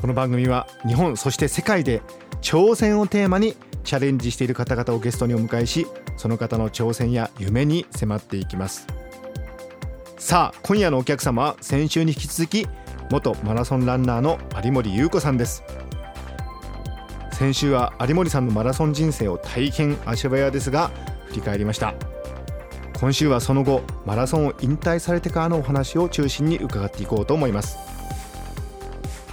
この番組は日本そして世界で挑戦をテーマにチャレンジしている方々をゲストにお迎えしその方の挑戦や夢に迫っていきます。さあ今夜のお客様は先週に引き続き元マラソンランナーの有森裕子さんです。先週は有森さんのマラソン人生を大変足早ですが振り返りました。今週はその後マラソンを引退されてからのお話を中心に伺っていこうと思います。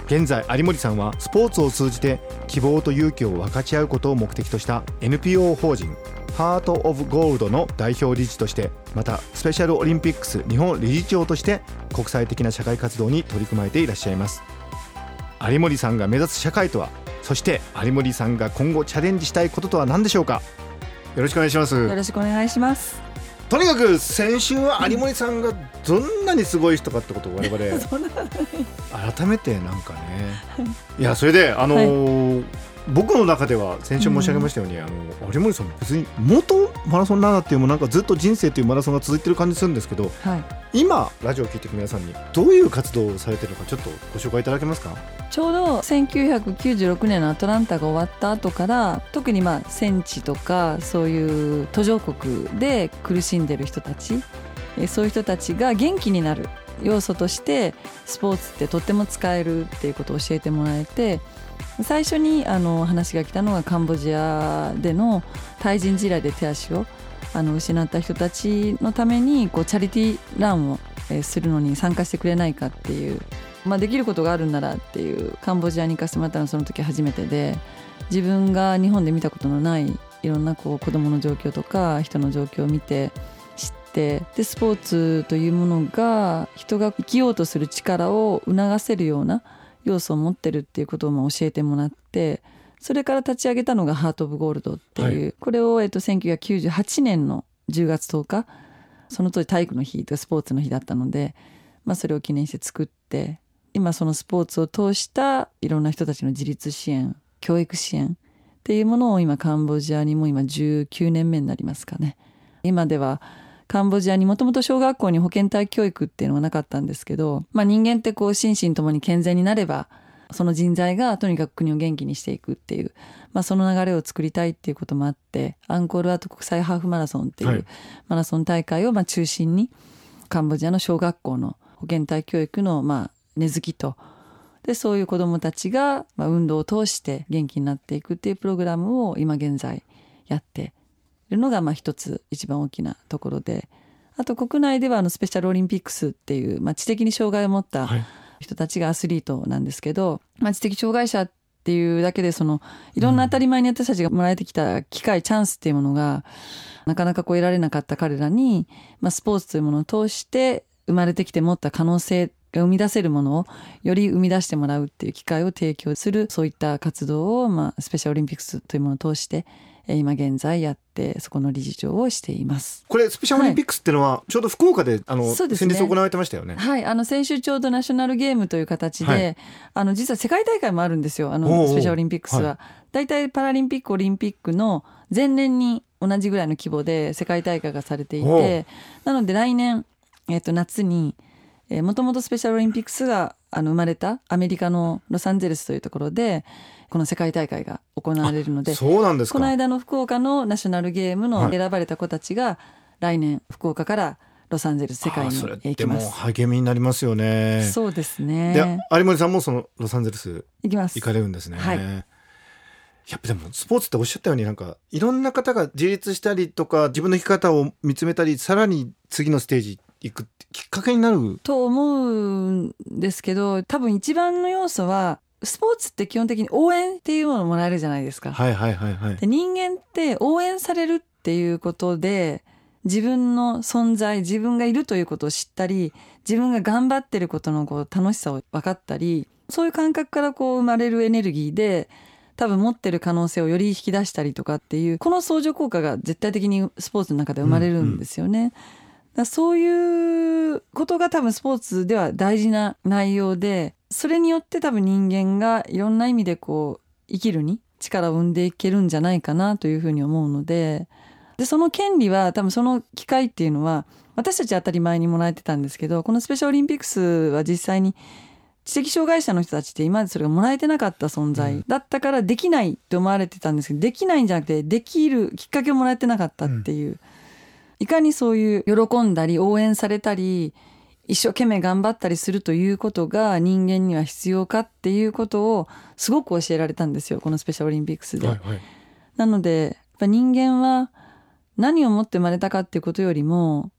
現在有森さんはスポーツを通じて希望と勇気を分かち合うことを目的とした NPO 法人ハート・オブ・ゴールドの代表理事としてまたスペシャルオリンピックス日本理事長として国際的な社会活動に取り組まれていらっしゃいます。有森さんが目指す社会とはそして有森さんが今後チャレンジしたいこととは何でしょうか？よろしくお願いします。よろしくお願いします。とにかく先週は有森さんがどんなにすごい人かってことを我々 改めてなんかね。いやそれであのーはい、僕の中では先週申し上げましたように、うん、あの有森さん別に元マラソンランナーっていうもなんかずっと人生というマラソンが続いてる感じするんですけど、はい、今ラジオを聞いていく皆さんにどういう活動をされてるのかちょっとご紹介いただけますか？ちょうど1996年のアトランタが終わった後から特にまあ戦地とかそういう途上国で苦しんでる人たちそういう人たちが元気になる要素としてスポーツってとっても使えるっていうことを教えてもらえて最初にあの話が来たのがカンボジアでの対人地雷で手足をあの失った人たちのためにこうチャリティーランをするのに参加してくれないかっていうまあ、できることがあるんならっていうカンボジアに行かせてもらったのはその時初めてで自分が日本で見たことのないいろんなこう子どもの状況とか人の状況を見て知ってでスポーツというものが人が生きようとする力を促せるような要素を持ってるっていうことをまあ教えてもらってそれから立ち上げたのがハート・オブ・ゴールドっていう、はい、これをえっと1998年の10月10日その当時体育の日とスポーツの日だったので、まあ、それを記念して作って今そのスポーツを通したいろんな人たちの自立支援教育支援っていうものを今カンボジアにも今19年目になりますかね。今ではカンボジアにもともと小学校に保健体教育っていうのはなかったんですけど、まあ、人間ってこう心身ともに健全になればその人材がとにかく国を元気にしていくっていう、まあ、その流れを作りたいっていうこともあってアンコールアート国際ハーフマラソンっていうマラソン大会をまあ中心にカンボジアの小学校の保健体教育のまあ根付きと。でそういう子どもたちが、まあ、運動を通して元気になっていくっていうプログラムを今現在やっているのがまあ一つ一番大きなところで。あと国内ではあのスペシャルオリンピックスっていう、まあ、知的に障害を持った人たちがアスリートなんですけど、まあ、知的障害者っていうだけでそのいろんな当たり前に私たちがもらえてきた機会、チャンスっていうものがなかなかこう得られなかった彼らに、まあ、スポーツというものを通して生まれてきて持った可能性が生み出せるものをより生み出してもらうっていう機会を提供するそういった活動を、まあ、スペシャルオリンピックスというものを通して今現在やってそこの理事長をしています。これスペシャルオリンピックスっていうのは、ちょうど福岡であの、ね、先日行われてましたよね。はい。あの先週ちょうどナショナルゲームという形で、はい、あの実は世界大会もあるんですよ。あのスペシャルオリンピックスは。大体、はい、パラリンピックオリンピックの前年に同じぐらいの規模で世界大会がされていてなので来年、えー、と夏にもともとスペシャルオリンピックスがあの生まれたアメリカのロサンゼルスというところでこの世界大会が行われるのでそうなんですこの間の福岡のナショナルゲームの選ばれた子たちが来年福岡からロサンゼルス世界に行きます。励みになりますよね。そうですね。で有森さんもそのロサンゼルス行きます行かれるんですね。はい、やっぱでもスポーツっておっしゃったようになんかいろんな方が自立したりとか自分の生き方を見つめたりさらに次のステージ行くきっかけになる？と思うんですけど多分一番の要素はスポーツって基本的に応援っていうものをもらえるじゃないですか。はいはいはいはい。で人間って応援されるっていうことで自分の存在自分がいるということを知ったり自分が頑張ってることのこう楽しさを分かったりそういう感覚からこう生まれるエネルギーで多分持ってる可能性をより引き出したりとかっていうこの相乗効果が絶対的にスポーツの中で生まれるんですよね。だからそういうことが多分スポーツでは大事な内容でそれによって多分人間がいろんな意味でこう生きるに力を生んでいけるんじゃないかなというふうに思うのででその権利は多分その機会っていうのは私たち当たり前にもらえてたんですけどこのスペシャルオリンピックスは実際に知的障害者の人たちって今までそれがもらえてなかった存在だったからできないって思われてたんですけどできないんじゃなくてできるきっかけをもらえてなかったっていう、いかにそういう喜んだり応援されたり一生懸命頑張ったりするということが人間には必要かっていうことをすごく教えられたんですよこのスペシャルオリンピックスで。はいはいなのでやっぱ人間は何を持って生まれたかっていうことよりも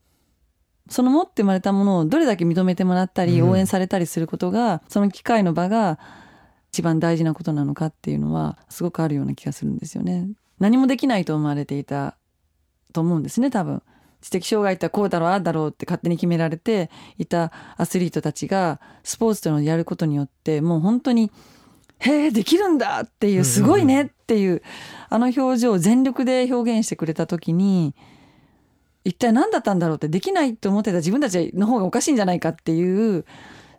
その持って生まれたものをどれだけ認めてもらったりうん応援されたりすることが、その機会の場が一番大事なことなのかっていうのはすごくあるような気がするんですよね。何もできないと思われていたと思うんですね多分。知的障害ってこうだろうああだろうって勝手に決められていたアスリートたちがスポーツというのをやることによってもう本当に「へえできるんだ!」っていう「すごいね!」っていうあの表情を全力で表現してくれた時に一体何だったんだろうってできないと思ってた自分たちの方がおかしいんじゃないかっていう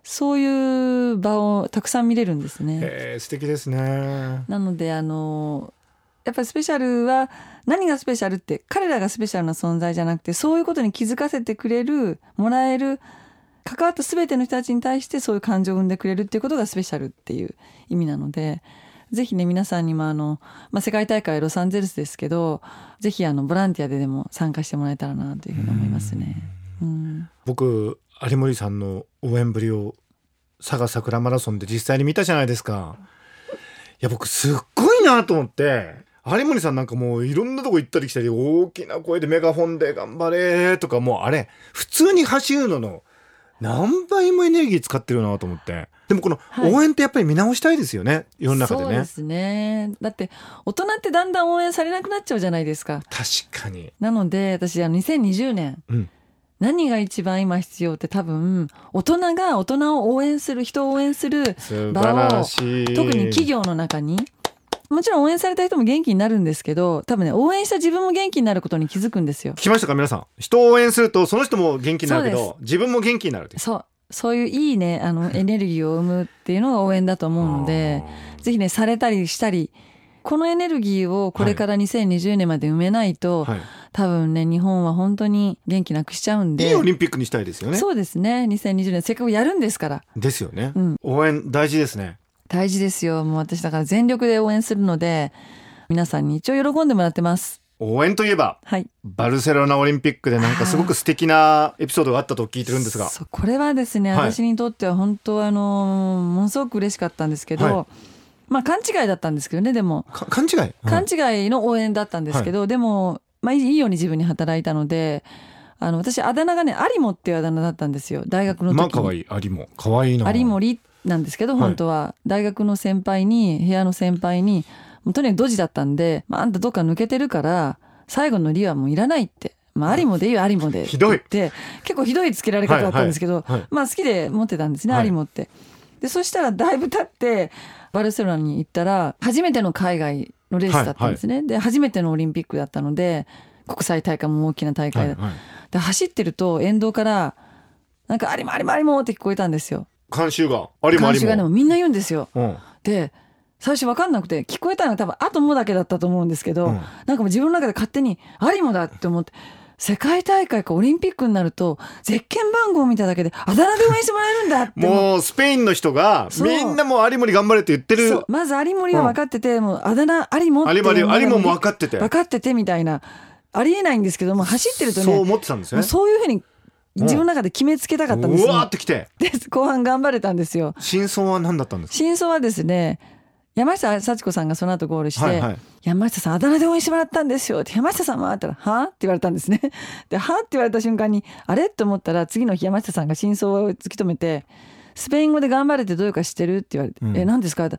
そういう場をたくさん見れるんですね。えー、素敵ですねなのであのやっぱりスペシャルは何がスペシャルって彼らがスペシャルな存在じゃなくてそういうことに気づかせてくれるもらえる関わった全ての人たちに対してそういう感情を生んでくれるっていうことがスペシャルっていう意味なのでぜひね皆さんにもあの、まあ、世界大会はロサンゼルスですけどぜひあのボランティアででも参加してもらえたらなというふうに思いますね。僕有森さんの応援ぶりを佐賀桜マラソンで実際に見たじゃないですか。いや僕すっごいなと思って。有森さんなんかもういろんなとこ行ったり来たり大きな声でメガホンで頑張れとかもうあれ普通に走るのの何倍もエネルギー使ってるなと思って。でもこのはい。応援ってやっぱり見直したいですよね、世の中でね。そうですね。だって大人ってだんだん応援されなくなっちゃうじゃないですか。確かに。なので私あの2020年、うん。何が一番今必要って多分大人が大人を応援する人を応援する素晴らしい。特に企業の中にもちろん応援された人も元気になるんですけど多分ね応援した自分も元気になることに気づくんですよ。聞きましたか皆さん？人を応援するとその人も元気になるけど自分も元気になるそう。そういういいねあの エネルギーを生むっていうのが応援だと思うのでぜひねされたりしたりこのエネルギーをこれから2020年まで埋めないと、はい。多分ね日本は本当に元気なくしちゃうんで。いいオリンピックにしたいですよね。そうですね。2020年せっかくやるんですから。ですよね、うん。応援大事ですね大事ですよ。もう私だから全力で応援するので皆さんに一応喜んでもらってます。応援といえばはい。バルセロナオリンピックでなんかすごく素敵なエピソードがあったと聞いてるんですが。これはですねはい。私にとっては本当あのものすごく嬉しかったんですけど、はまあ勘違いだったんですけどねでも。か勘違い、勘違いの応援だったんですけど、でも、まあ、いいように自分に働いたのであの私あだ名がね有馬っていうあだ名だったんですよ。大学の時に。まあ可愛い。有も可愛いな。有森なんですけどはい。本当は、大学の先輩に部屋の先輩にもうとにかくドジだったんで、まあ、あんたどっか抜けてるから最後の「り」はもういらないって。まあ、有もでいいよ有もで。ひどい。って結構ひどいつけられ方だったんですけど、はいはい。はいまあ好きで持ってたんですね、はい。有もって。でそしたらだいぶ経ってバルセロナに行ったら初めての海外のレースだったんですね、で初めてのオリンピックだったので国際大会も大きな大会だ、はいはい。で走ってると沿道からなんか「有馬有馬有馬」って聞こえたんですよ。監修が有も監修が有もねもうみんな言うんですよ。うん。で最初分かんなくて聞こえたのが多分「あ」と「も」だけだったと思うんですけど、うん。なんかもう自分の中で勝手に「有馬だ」って思って世界大会かオリンピックになるとゼッケン番号を見ただけであだ名で応援してもらえるんだって思もうスペインの人がみんなもう有森頑張れって言ってる。まず有森は分かってて、もうあだ名有馬って有もも分かってて。分かっててみたいな。ありえないんですけども走ってるとねそう思ってたんですもうよねそういうふうに自分の中で決めつけたかったんですうよ、わーってきて。で後半頑張れたんですよ。真相は何だったんですか？真相はですね山下幸子さんがその後ゴールして、はいはい。山下さんあだ名で応援してもらったんですよ。って山下さんはって言ったらはって言われたんですね。ではって言われた瞬間にあれ？って思ったら次の日山下さんが真相を突き止めてスペイン語で頑張れってどういうか知ってるって言われて、うん。え何ですか？って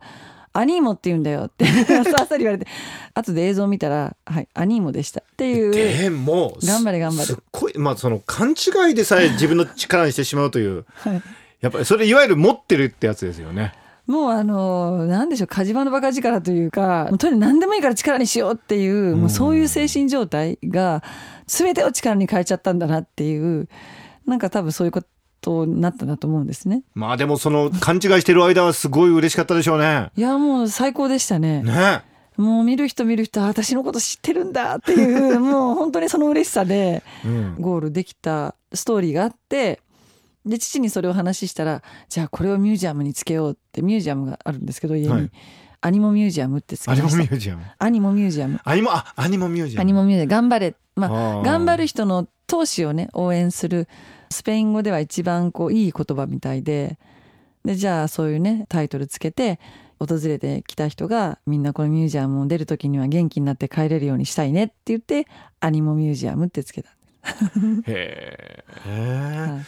アニーモって言うんだよって あっさり言われて後で映像を見たらはいアニーモでしたっていうでも頑張れ頑張れ。すっごいまあその勘違いでさえ自分の力にしてしまうというはい。やっぱりそれいわゆる持ってるってやつですよね。もうあのなんでしょう火事場のバカ力というかとにかく何でもいいから力にしようっていう,、もうそういう精神状態が全てを力に変えちゃったんだなっていうなんか多分そういうことになったなと思うんですね。まあでもその勘違いしてる間はすごい嬉しかったでしょうね。いやもう最高でしたね。ね。もう見る人見る人あ私のこと知ってるんだっていうもう本当にその嬉しさで うん。ゴールできたストーリーがあってで父にそれを話したらじゃあこれをミュージアムにつけようってミュージアムがあるんですけど家に、はいアニモミュージアムってつけアニモましたミュージアム。アニモミュージアムアニモ、あ、アニモミュージアム。アニモミュージアム頑張れまあ頑張る人の闘志をね応援するスペイン語では一番こういい言葉みたいででじゃあそういうねタイトルつけて訪れてきた人がみんなこのミュージアムを出る時には元気になって帰れるようにしたいねって言ってアニモミュージアムってつけた、へえ。はい。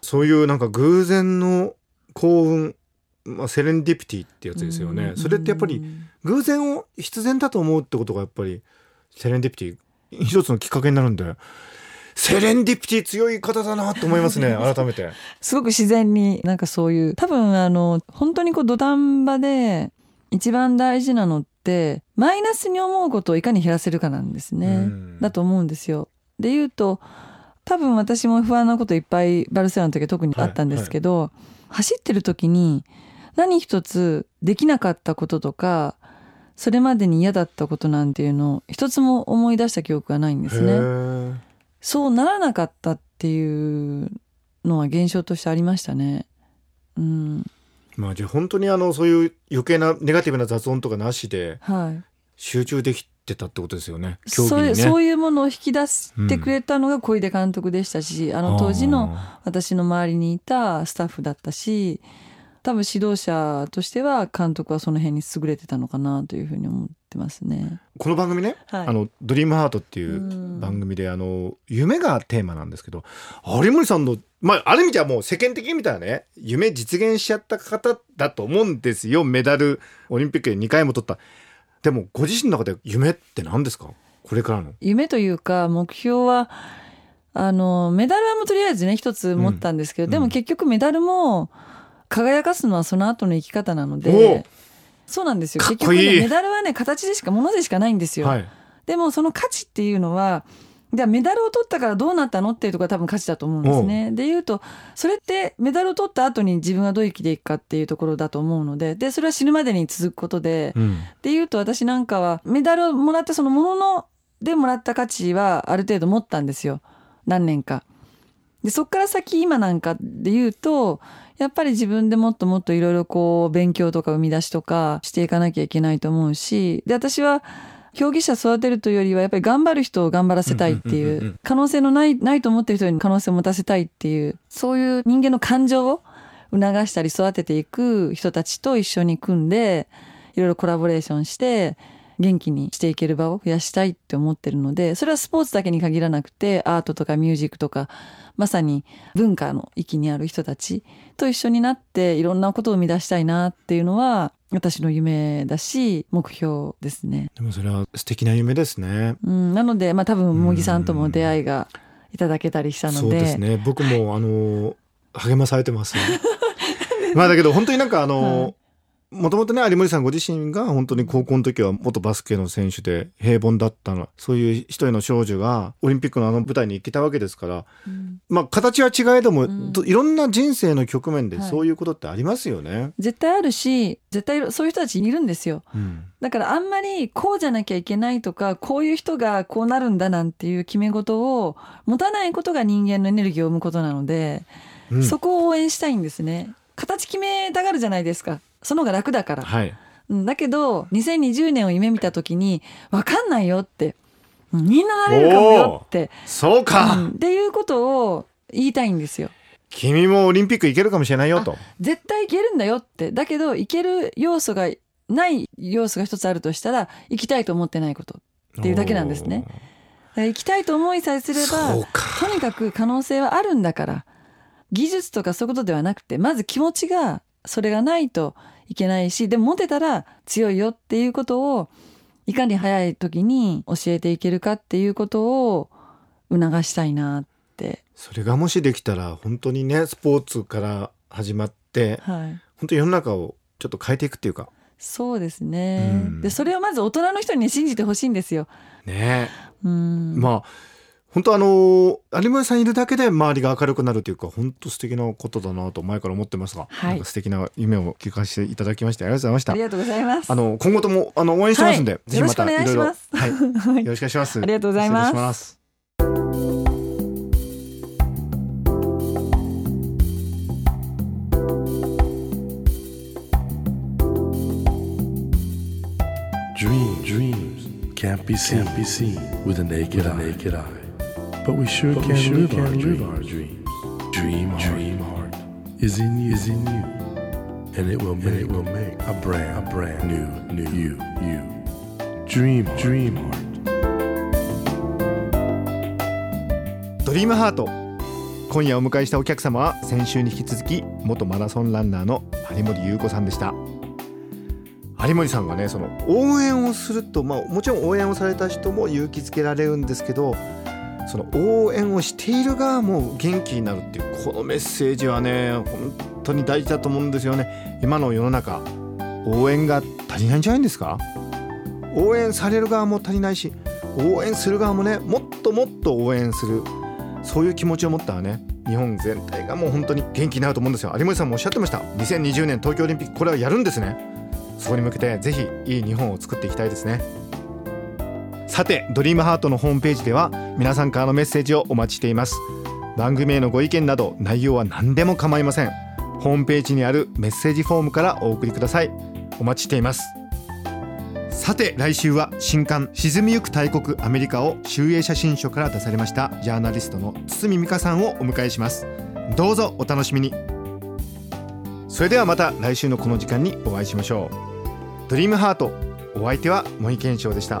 そういうなんか偶然の幸運、まあ、セレンディピティってやつですよね。うんそれってやっぱり偶然を必然だと思うってことがやっぱりセレンディピティ一つのきっかけになるんでセレンディピティ強い方だなと思いますね 改めて。すごく自然になんかそういう多分あの本当にこう土壇場で一番大事なのってマイナスに思うことをいかに減らせるかなんですね。うんだと思うんですよ。で言うと多分私も不安なこといっぱいバルセロナの時は特にあったんですけど、走ってる時に何一つできなかったこととかそれまでに嫌だったことなんていうのを一つも思い出した記憶がないんですへね。ーそうならなかったっていうのは現象としてありましたね。うん、まあじゃあ本当にあのそういう余計なネガティブな雑音とかなしではい。集中できてたってことですよね競技それにね。そういうものを引き出してくれたのが小出監督でしたし、あの当時のあ私の周りにいたスタッフだったし多分指導者としては監督はその辺に優れてたのかなというふうに思ってますね。ーこの番組ね、はい。あの「ドリームハートっていううん。番組であの夢がテーマなんですけど有森さんのまあある意味じゃもう世間的に見たらね夢実現しちゃった方だと思うんですよ。メダルオリンピックで2回も取った。でもご自身の中で夢って何ですか？これからの。夢というか目標はあのメダルはもうとりあえずね一つ持ったんですけど、うん。でも結局メダルも輝かすのはその後の生き方なのおでそうなんですよ。結局ねメダルはね形でしかものでしかないんですよ。はい。でもその価値っていうのはじゃあメダルを取ったからどうなったのっていうところが多分価値だと思うんですね。で言うとそれってメダルを取った後に自分がどう生きていくかっていうところだと思うのででそれは死ぬまでに続くことで、うん。で言うと私なんかはメダルをもらったそのもののでもらった価値はある程度持ったんですよ。何年か。でそっから先今なんかで言うとやっぱり自分でもっともっといろいろこう勉強とか生み出しとかしていかなきゃいけないと思うしで私は競技者育てるというよりはやっぱり頑張る人を頑張らせたいっていう可能性のないないと思ってる人に可能性を持たせたいっていうそういう人間の感情を促したり育てていく人たちと一緒に組んでいろいろコラボレーションして元気にしていける場を増やしたいって思ってるのでそれはスポーツだけに限らなくてアートとかミュージックとかまさに文化の域にある人たちと一緒になっていろんなことを生み出したいなっていうのは私の夢だし目標ですね。でもそれは素敵な夢ですね。うん、なのでまあ多分茂木さんとも出会いがいただけたりしたので。そうですね。僕もあの励まされてます まあだけど本当になんかあの、もともとね有森さんご自身が本当に高校の時は元バスケの選手で平凡だったのそういう一人の少女がオリンピックのあの舞台に行けたわけですからうん。まあ形は違えども、ん。どいろんな人生の局面ではい。そういうことってありますよね。絶対あるし絶対そういう人たちいるんですよ。うん。だからあんまりこうじゃなきゃいけないとかこういう人がこうなるんだなんていう決め事を持たないことが人間のエネルギーを生むことなので、うん。そこを応援したいんですね。形決めたがるじゃないですかその方が楽だから、はい。うんだけど2020年を夢見た時に分かんないよって。うんみんななれるかもよって、そうか、うんっていうことを言いたいんですよ。君もオリンピック行けるかもしれないよと。絶対いけるんだよって。だけどいける要素がない要素が一つあるとしたら行きたいと思ってないこと。っていうだけなんですね。行きたいと思いさえすればとにかく可能性はあるんだから。技術とかそういうことではなくてまず気持ちがそれがないといけないしでも持てたら強いよっていうことをいかに早い時に教えていけるかっていうことを促したいなって、それがもしできたら本当にねスポーツから始まってはい、本当に世の中をちょっと変えていくっていうか。そうですね、うん。でそれをまず大人の人にね信じてほしいんですよ。ね。うん。まあ本当あの有森さんいるだけで周りが明るくなるというか本当素敵なことだなと前から思ってますが、はい。なんか素敵な夢を聞かせていただきましてありがとうございましたありがとうございます。あの今後ともあの応援してますんで、はい。ぜひまたよろしくお願いします。ろいろはい、はい。よろしくお願いします。ありがとうございます。失礼します Dream, dreams. Can't be seen, can't be seen. With a naked eye. But we sure can, sure live, our live our dreams. Dream, heart, dream heart is in you, is in you, and it will make, it will make a brand, a brand new, new you, you. Dream, dream heart. ドリームハート今夜お迎えしたお客様は先週に引き続き元マラソンランナーの有森優子さんでした有森さんがねその応援をすると、まあ、もちろん応援をされた人も勇気づけられるんですけどその応援をしている側も元気になるっていうこのメッセージはね本当に大事だと思うんですよね。今の世の中応援が足りないんじゃないんですか？応援される側も足りないし応援する側もねもっともっと応援する。そういう気持ちを持ったらね日本全体がもう本当に元気になると思うんですよ。有森さんもおっしゃってました。2020年東京オリンピックこれはやるんですね。そこに向けてぜひいい日本を作っていきたいですね。さてドリームハートのホームページでは皆さんからのメッセージをお待ちしています。番組へのご意見など内容は何でも構いません。ホームページにあるメッセージフォームからお送りください。お待ちしています。さて来週は新刊「沈みゆく大国アメリカ」を集英写真書から出されましたジャーナリストの堤美香さんをお迎えします。どうぞお楽しみに。それではまた来週のこの時間にお会いしましょう。ドリームハートお相手は森健翔でした。